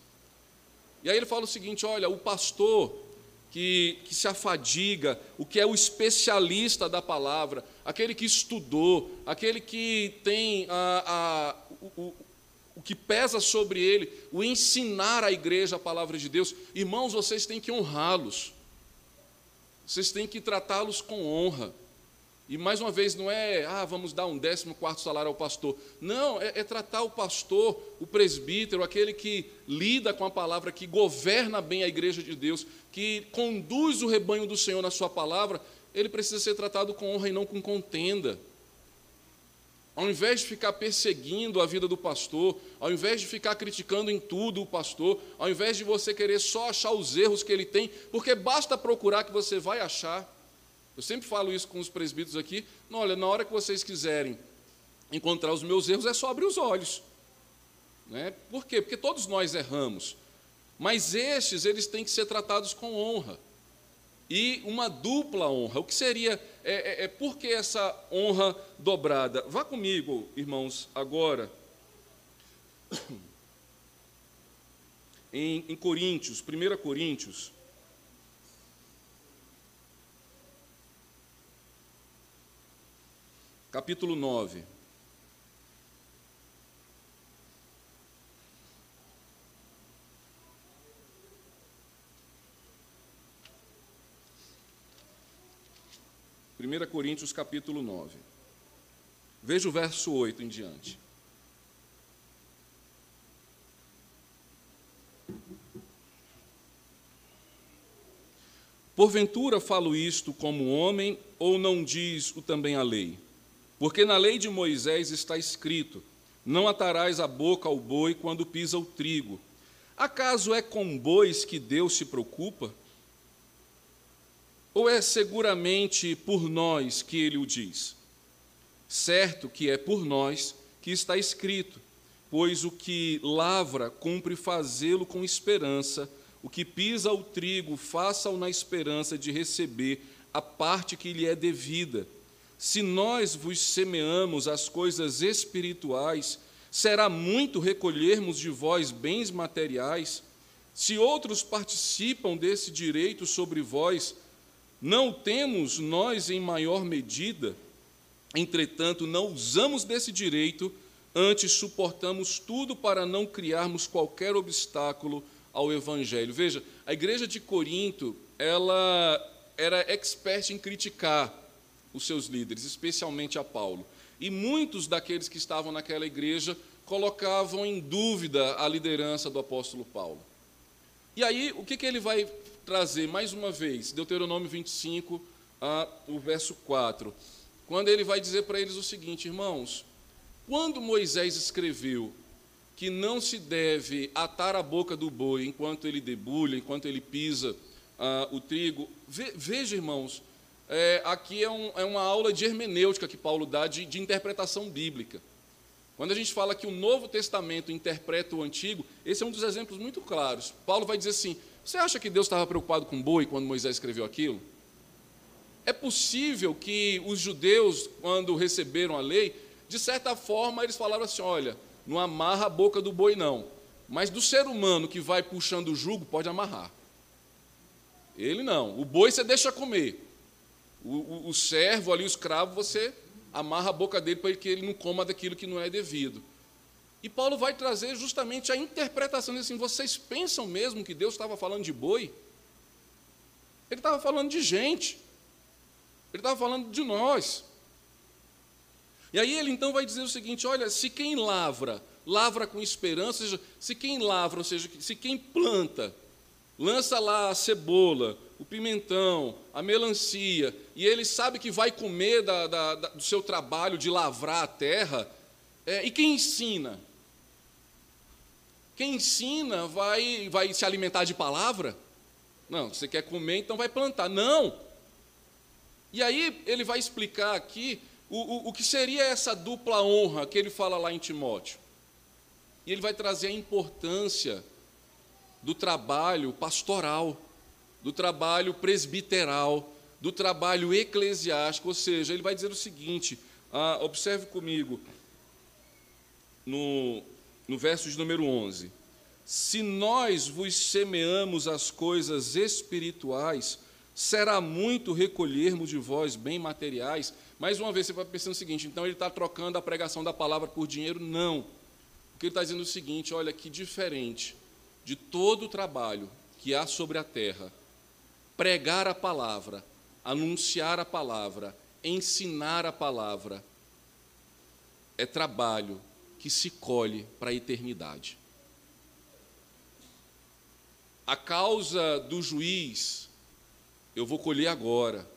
E aí ele fala o seguinte: olha, o pastor que, que se afadiga, o que é o especialista da palavra, aquele que estudou, aquele que tem a, a, o, o, o que pesa sobre ele, o ensinar à igreja a palavra de Deus, irmãos, vocês têm que honrá-los. Vocês têm que tratá-los com honra. E mais uma vez, não é, ah, vamos dar um décimo quarto salário ao pastor. Não, é, é, tratar o pastor, o presbítero, aquele que lida com a palavra, que governa bem a igreja de Deus, que conduz o rebanho do Senhor na sua palavra, ele precisa ser tratado com honra e não com contenda. Ao invés de ficar perseguindo a vida do pastor, ao invés de ficar criticando em tudo o pastor, ao invés de você querer só achar os erros que ele tem, porque basta procurar que você vai achar. Eu sempre falo isso com os presbíteros aqui. Não, olha, na hora que vocês quiserem encontrar os meus erros, é só abrir os olhos. Né? Por quê? Porque todos nós erramos. Mas estes, eles têm que ser tratados com honra e uma dupla honra. O que seria, é, é, é por que essa honra dobrada? Vá comigo, irmãos, agora, em, em Coríntios, 1 Coríntios. Capítulo 9. 1 Coríntios capítulo 9. Veja o verso 8 em diante. Porventura falo isto como homem, ou não diz o também a lei? Porque na lei de Moisés está escrito: Não atarás a boca ao boi quando pisa o trigo. Acaso é com bois que Deus se preocupa? Ou é seguramente por nós que ele o diz? Certo que é por nós que está escrito, pois o que lavra cumpre fazê-lo com esperança, o que pisa o trigo, faça-o na esperança de receber a parte que lhe é devida. Se nós vos semeamos as coisas espirituais, será muito recolhermos de vós bens materiais? Se outros participam desse direito sobre vós, não temos nós em maior medida, entretanto, não usamos desse direito, antes suportamos tudo para não criarmos qualquer obstáculo ao evangelho. Veja, a igreja de Corinto, ela era expert em criticar os seus líderes, especialmente a Paulo. E muitos daqueles que estavam naquela igreja colocavam em dúvida a liderança do apóstolo Paulo. E aí, o que, que ele vai trazer mais uma vez, Deuteronômio 25, a, o verso 4, quando ele vai dizer para eles o seguinte, irmãos: quando Moisés escreveu que não se deve atar a boca do boi enquanto ele debulha, enquanto ele pisa o trigo, ve, veja, irmãos, é, aqui é, um, é, uma aula de hermenêutica que Paulo dá de, de interpretação bíblica. Quando a gente fala que o Novo Testamento interpreta o Antigo, esse é um dos exemplos muito claros. Paulo vai dizer assim: você acha que Deus estava preocupado com boi quando Moisés escreveu aquilo? É possível que os judeus, quando receberam a lei, de certa forma eles falaram assim: olha, não amarra a boca do boi, não. Mas do ser humano que vai puxando o jugo, pode amarrar. Ele não. O boi você deixa comer. O, o, o servo ali, o escravo, você amarra a boca dele para que ele não coma daquilo que não é devido. E Paulo vai trazer justamente a interpretação assim: vocês pensam mesmo que Deus estava falando de boi? Ele estava falando de gente. Ele estava falando de nós. E aí ele então vai dizer o seguinte: olha, se quem lavra, lavra com esperança, ou seja, se quem lavra, ou seja, se quem planta, lança lá a cebola, o pimentão, a melancia, e ele sabe que vai comer da, da, da, do seu trabalho de lavrar a terra, é, e quem ensina? Quem ensina vai, vai se alimentar de palavra? Não, você quer comer, então vai plantar. Não! E aí ele vai explicar aqui o, o, o que seria essa dupla honra que ele fala lá em Timóteo. E ele vai trazer a importância do trabalho pastoral, do trabalho presbiteral, do trabalho eclesiástico, ou seja, ele vai dizer o seguinte: ah, observe comigo, no, no verso de número 11: Se nós vos semeamos as coisas espirituais, será muito recolhermos de vós bem materiais. Mais uma vez, você vai pensando o seguinte: então ele está trocando a pregação da palavra por dinheiro? Não. Porque ele está dizendo o seguinte: olha que diferente de todo o trabalho que há sobre a terra, pregar a palavra, anunciar a palavra, ensinar a palavra, é trabalho que se colhe para a eternidade. A causa do juiz, eu vou colher agora.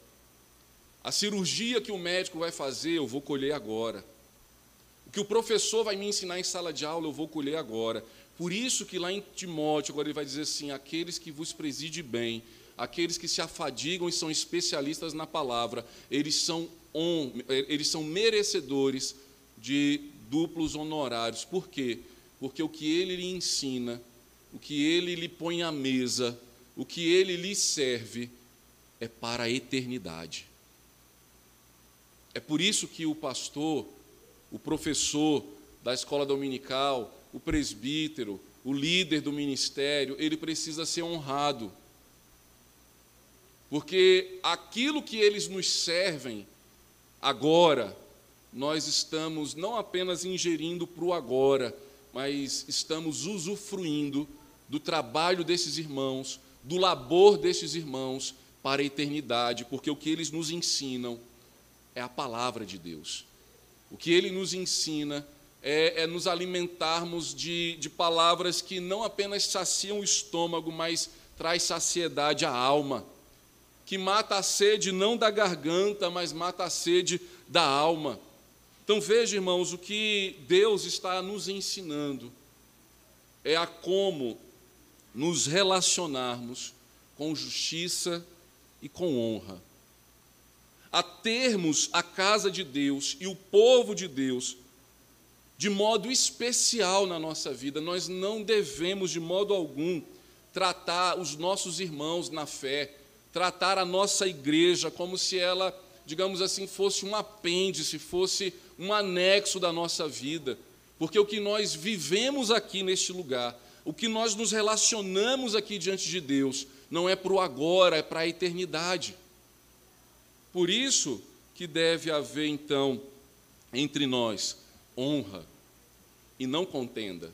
A cirurgia que o médico vai fazer, eu vou colher agora. O que o professor vai me ensinar em sala de aula, eu vou colher agora. Por isso que lá em Timóteo, agora ele vai dizer assim: aqueles que vos preside bem, aqueles que se afadigam e são especialistas na palavra, eles são, on, eles são merecedores de duplos honorários. Por quê? Porque o que ele lhe ensina, o que ele lhe põe à mesa, o que ele lhe serve, é para a eternidade. É por isso que o pastor, o professor da escola dominical, o presbítero, o líder do ministério, ele precisa ser honrado porque aquilo que eles nos servem agora, nós estamos não apenas ingerindo para o agora, mas estamos usufruindo do trabalho desses irmãos, do labor desses irmãos para a eternidade, porque o que eles nos ensinam é a palavra de Deus. O que ele nos ensina é, é nos alimentarmos de, de palavras que não apenas saciam o estômago, mas traz saciedade à alma que mata a sede não da garganta, mas mata a sede da alma. Então veja, irmãos, o que Deus está nos ensinando é a como nos relacionarmos com justiça e com honra. A termos a casa de Deus e o povo de Deus de modo especial na nossa vida. Nós não devemos, de modo algum, tratar os nossos irmãos na fé tratar a nossa igreja como se ela, digamos assim, fosse um apêndice, fosse um anexo da nossa vida. Porque o que nós vivemos aqui neste lugar, o que nós nos relacionamos aqui diante de Deus, não é para o agora, é para a eternidade. Por isso que deve haver, então, entre nós honra e não contenda.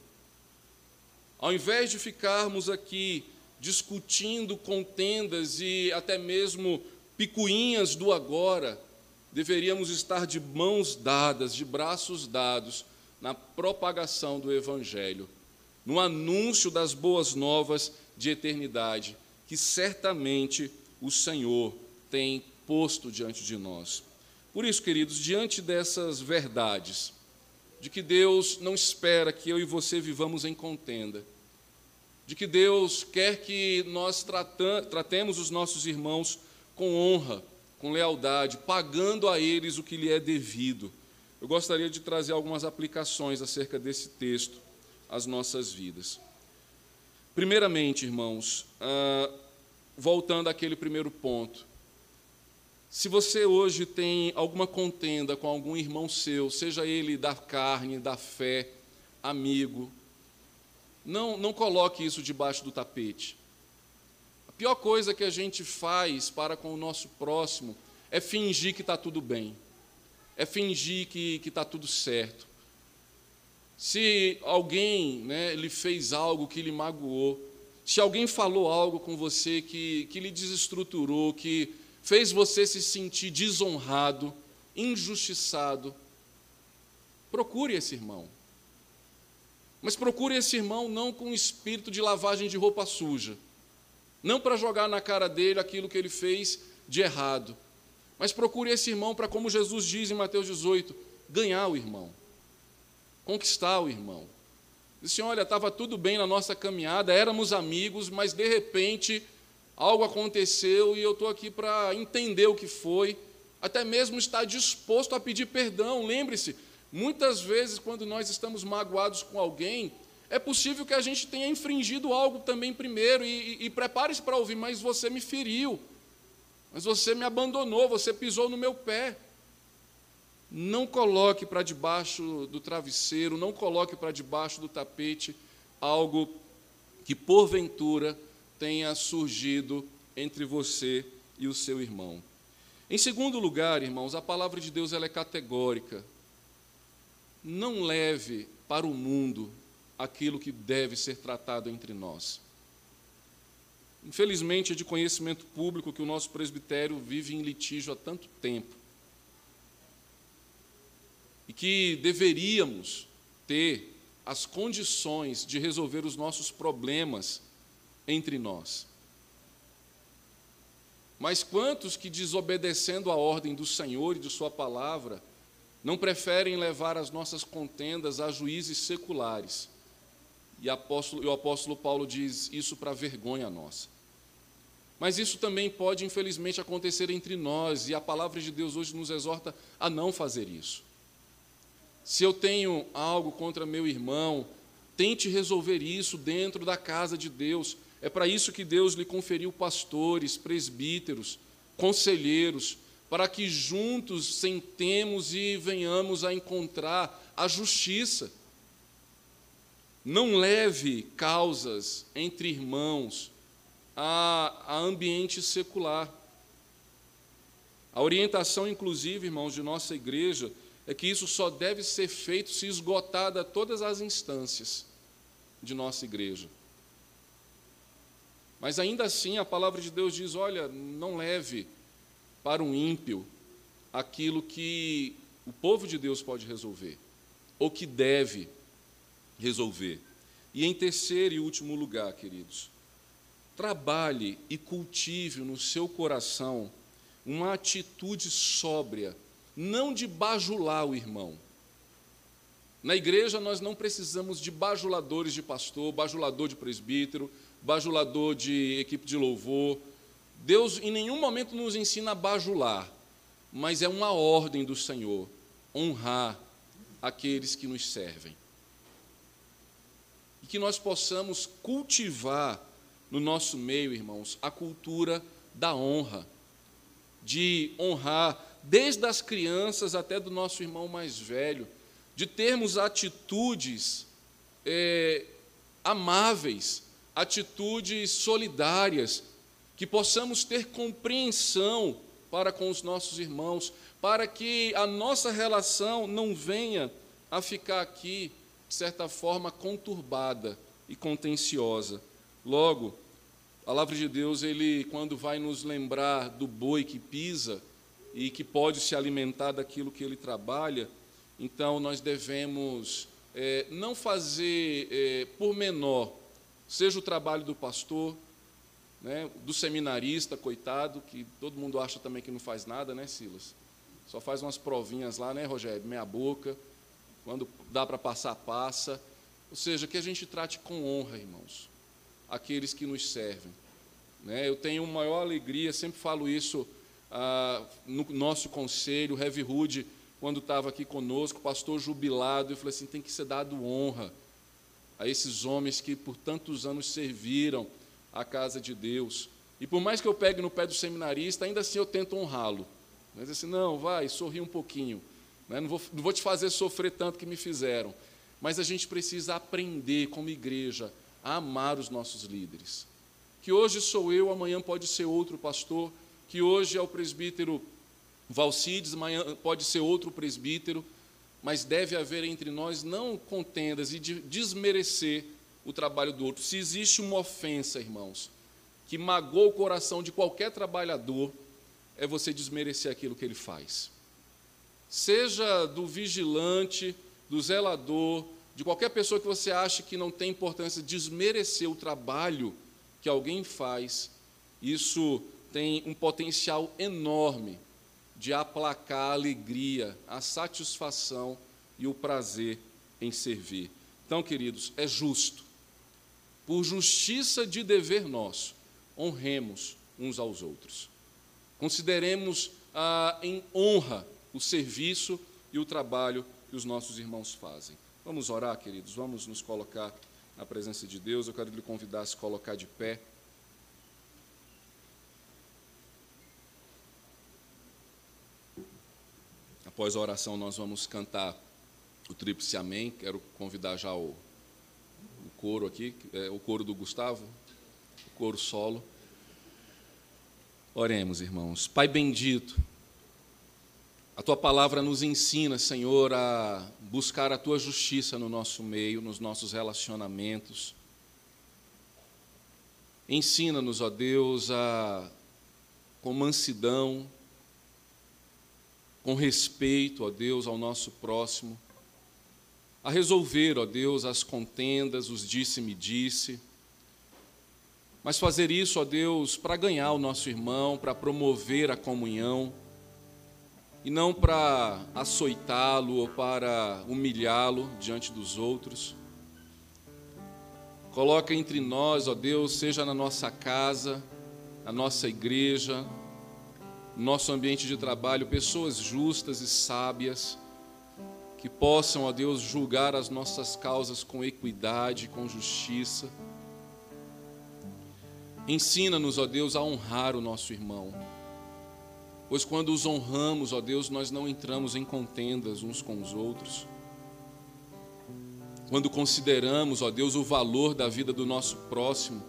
Ao invés de ficarmos aqui discutindo contendas e até mesmo picuinhas do agora, deveríamos estar de mãos dadas, de braços dados, na propagação do Evangelho, no anúncio das boas novas de eternidade, que certamente o Senhor tem posto diante de nós. Por isso, queridos, diante dessas verdades, de que Deus não espera que eu e você vivamos em contenda, de que Deus quer que nós tratemos os nossos irmãos com honra, com lealdade, pagando a eles o que lhe é devido. Eu gostaria de trazer algumas aplicações acerca desse texto às nossas vidas. Primeiramente, irmãos, ah, voltando àquele primeiro ponto, se você hoje tem alguma contenda com algum irmão seu, seja ele da carne, da fé, amigo, não, não coloque isso debaixo do tapete. Pior coisa que a gente faz para com o nosso próximo é fingir que está tudo bem, é fingir que está tudo certo. Se alguém né, lhe fez algo que lhe magoou, se alguém falou algo com você que, que lhe desestruturou, que fez você se sentir desonrado, injustiçado, procure esse irmão. Mas procure esse irmão não com espírito de lavagem de roupa suja, não para jogar na cara dele aquilo que ele fez de errado, mas procure esse irmão para, como Jesus diz em Mateus 18, ganhar o irmão, conquistar o irmão. Disse: Olha, estava tudo bem na nossa caminhada, éramos amigos, mas de repente algo aconteceu e eu estou aqui para entender o que foi, até mesmo estar disposto a pedir perdão. Lembre-se, muitas vezes, quando nós estamos magoados com alguém, é possível que a gente tenha infringido algo também primeiro, e, e, e prepare-se para ouvir, mas você me feriu, mas você me abandonou, você pisou no meu pé. Não coloque para debaixo do travesseiro, não coloque para debaixo do tapete algo que porventura tenha surgido entre você e o seu irmão. Em segundo lugar, irmãos, a palavra de Deus ela é categórica. Não leve para o mundo aquilo que deve ser tratado entre nós. Infelizmente, é de conhecimento público que o nosso presbitério vive em litígio há tanto tempo. E que deveríamos ter as condições de resolver os nossos problemas entre nós. Mas quantos que, desobedecendo a ordem do Senhor e de Sua palavra, não preferem levar as nossas contendas a juízes seculares? E, apóstolo, e o apóstolo Paulo diz isso para vergonha nossa. Mas isso também pode, infelizmente, acontecer entre nós, e a palavra de Deus hoje nos exorta a não fazer isso. Se eu tenho algo contra meu irmão, tente resolver isso dentro da casa de Deus. É para isso que Deus lhe conferiu pastores, presbíteros, conselheiros, para que juntos sentemos e venhamos a encontrar a justiça. Não leve causas entre irmãos a, a ambiente secular. A orientação, inclusive, irmãos, de nossa igreja é que isso só deve ser feito se esgotada todas as instâncias de nossa igreja. Mas ainda assim a palavra de Deus diz: olha, não leve para um ímpio aquilo que o povo de Deus pode resolver, ou que deve resolver. E em terceiro e último lugar, queridos, trabalhe e cultive no seu coração uma atitude sóbria não de bajular o irmão. Na igreja nós não precisamos de bajuladores de pastor, bajulador de presbítero, bajulador de equipe de louvor. Deus em nenhum momento nos ensina a bajular, mas é uma ordem do Senhor honrar aqueles que nos servem. E que nós possamos cultivar no nosso meio, irmãos, a cultura da honra, de honrar desde as crianças até do nosso irmão mais velho, de termos atitudes é, amáveis, atitudes solidárias, que possamos ter compreensão para com os nossos irmãos, para que a nossa relação não venha a ficar aqui, de certa forma, conturbada e contenciosa. Logo, a palavra de Deus, ele, quando vai nos lembrar do boi que pisa, e que pode se alimentar daquilo que ele trabalha, então nós devemos é, não fazer é, por menor, seja o trabalho do pastor, né, do seminarista, coitado, que todo mundo acha também que não faz nada, né, Silas? Só faz umas provinhas lá, né, Rogério? Meia boca, quando dá para passar, passa. Ou seja, que a gente trate com honra, irmãos, aqueles que nos servem. Né? Eu tenho maior alegria, sempre falo isso ah, no nosso conselho, Heavy Hood, quando estava aqui conosco, pastor jubilado, eu falei assim: tem que ser dado honra a esses homens que por tantos anos serviram a casa de Deus. E por mais que eu pegue no pé do seminarista, ainda assim eu tento honrá-lo. Mas assim, não, vai, sorri um pouquinho. Né? Não, vou, não vou te fazer sofrer tanto que me fizeram. Mas a gente precisa aprender, como igreja, a amar os nossos líderes. Que hoje sou eu, amanhã pode ser outro pastor, que hoje é o presbítero Valcides, amanhã pode ser outro presbítero, mas deve haver entre nós não contendas e de desmerecer o trabalho do outro. Se existe uma ofensa, irmãos, que magoa o coração de qualquer trabalhador, é você desmerecer aquilo que ele faz. Seja do vigilante, do zelador, de qualquer pessoa que você acha que não tem importância, desmerecer o trabalho que alguém faz, isso tem um potencial enorme de aplacar a alegria, a satisfação e o prazer em servir. Então, queridos, é justo, por justiça de dever nosso, honremos uns aos outros. Consideremos ah, em honra o serviço e o trabalho que os nossos irmãos fazem. Vamos orar, queridos, vamos nos colocar na presença de Deus. Eu quero lhe convidar a se colocar de pé. Após a oração, nós vamos cantar o Tríplice Amém. Quero convidar já o, o coro aqui, é, o coro do Gustavo, o coro solo. Oremos, irmãos. Pai bendito, a tua palavra nos ensina, Senhor, a buscar a tua justiça no nosso meio, nos nossos relacionamentos. Ensina-nos, ó Deus, a com mansidão, com respeito, ó Deus, ao nosso próximo, a resolver, ó Deus, as contendas, os disse-me-disse, mas fazer isso, ó Deus, para ganhar o nosso irmão, para promover a comunhão, e não para açoitá-lo ou para humilhá-lo diante dos outros. Coloca entre nós, ó Deus, seja na nossa casa, na nossa igreja, nosso ambiente de trabalho, pessoas justas e sábias, que possam, ó Deus, julgar as nossas causas com equidade, com justiça. Ensina-nos, ó Deus, a honrar o nosso irmão, pois quando os honramos, ó Deus, nós não entramos em contendas uns com os outros. Quando consideramos, ó Deus, o valor da vida do nosso próximo,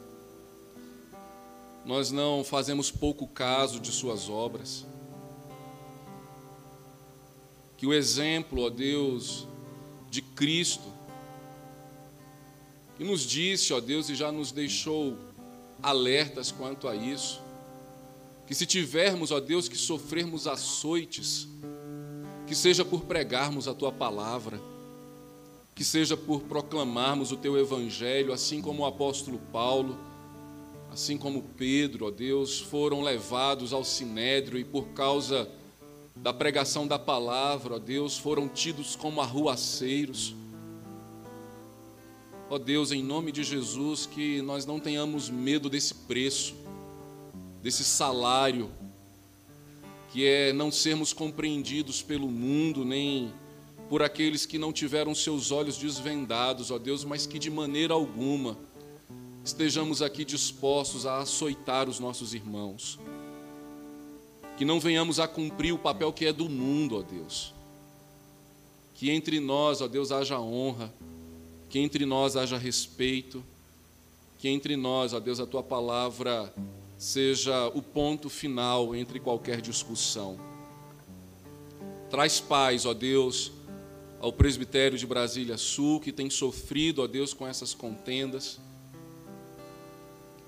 nós não fazemos pouco caso de Suas obras. Que o exemplo, ó Deus, de Cristo, que nos disse, ó Deus, e já nos deixou alertas quanto a isso, que se tivermos, ó Deus, que sofrermos açoites, que seja por pregarmos a tua palavra, que seja por proclamarmos o teu evangelho, assim como o apóstolo Paulo, assim como Pedro, ó Deus, foram levados ao sinédrio e por causa da pregação da palavra, ó Deus, foram tidos como arruaceiros. Ó Deus, em nome de Jesus, que nós não tenhamos medo desse preço, desse salário, que é não sermos compreendidos pelo mundo, nem por aqueles que não tiveram seus olhos desvendados, ó Deus, mas que de maneira alguma estejamos aqui dispostos a açoitar os nossos irmãos. Que não venhamos a cumprir o papel que é do mundo, ó Deus. Que entre nós, ó Deus, haja honra, que entre nós haja respeito, que entre nós, ó Deus, a tua palavra seja o ponto final entre qualquer discussão. Traz paz, ó Deus, ao presbitério de Brasília Sul, que tem sofrido, ó Deus, com essas contendas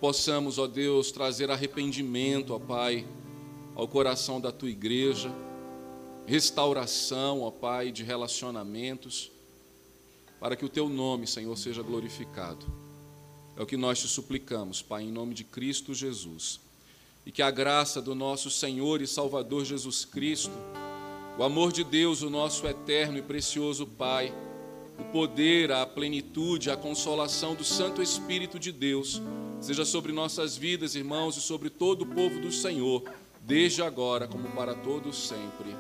possamos, ó Deus, trazer arrependimento, ó Pai, ao coração da tua igreja, restauração, ó Pai, de relacionamentos, para que o teu nome, Senhor, seja glorificado. É o que nós te suplicamos, Pai, em nome de Cristo Jesus. E que a graça do nosso Senhor e Salvador Jesus Cristo, o amor de Deus, o nosso eterno e precioso Pai, o poder, a plenitude, a consolação do Santo Espírito de Deus, seja sobre nossas vidas, irmãos, e sobre todo o povo do Senhor, desde agora como para todos sempre.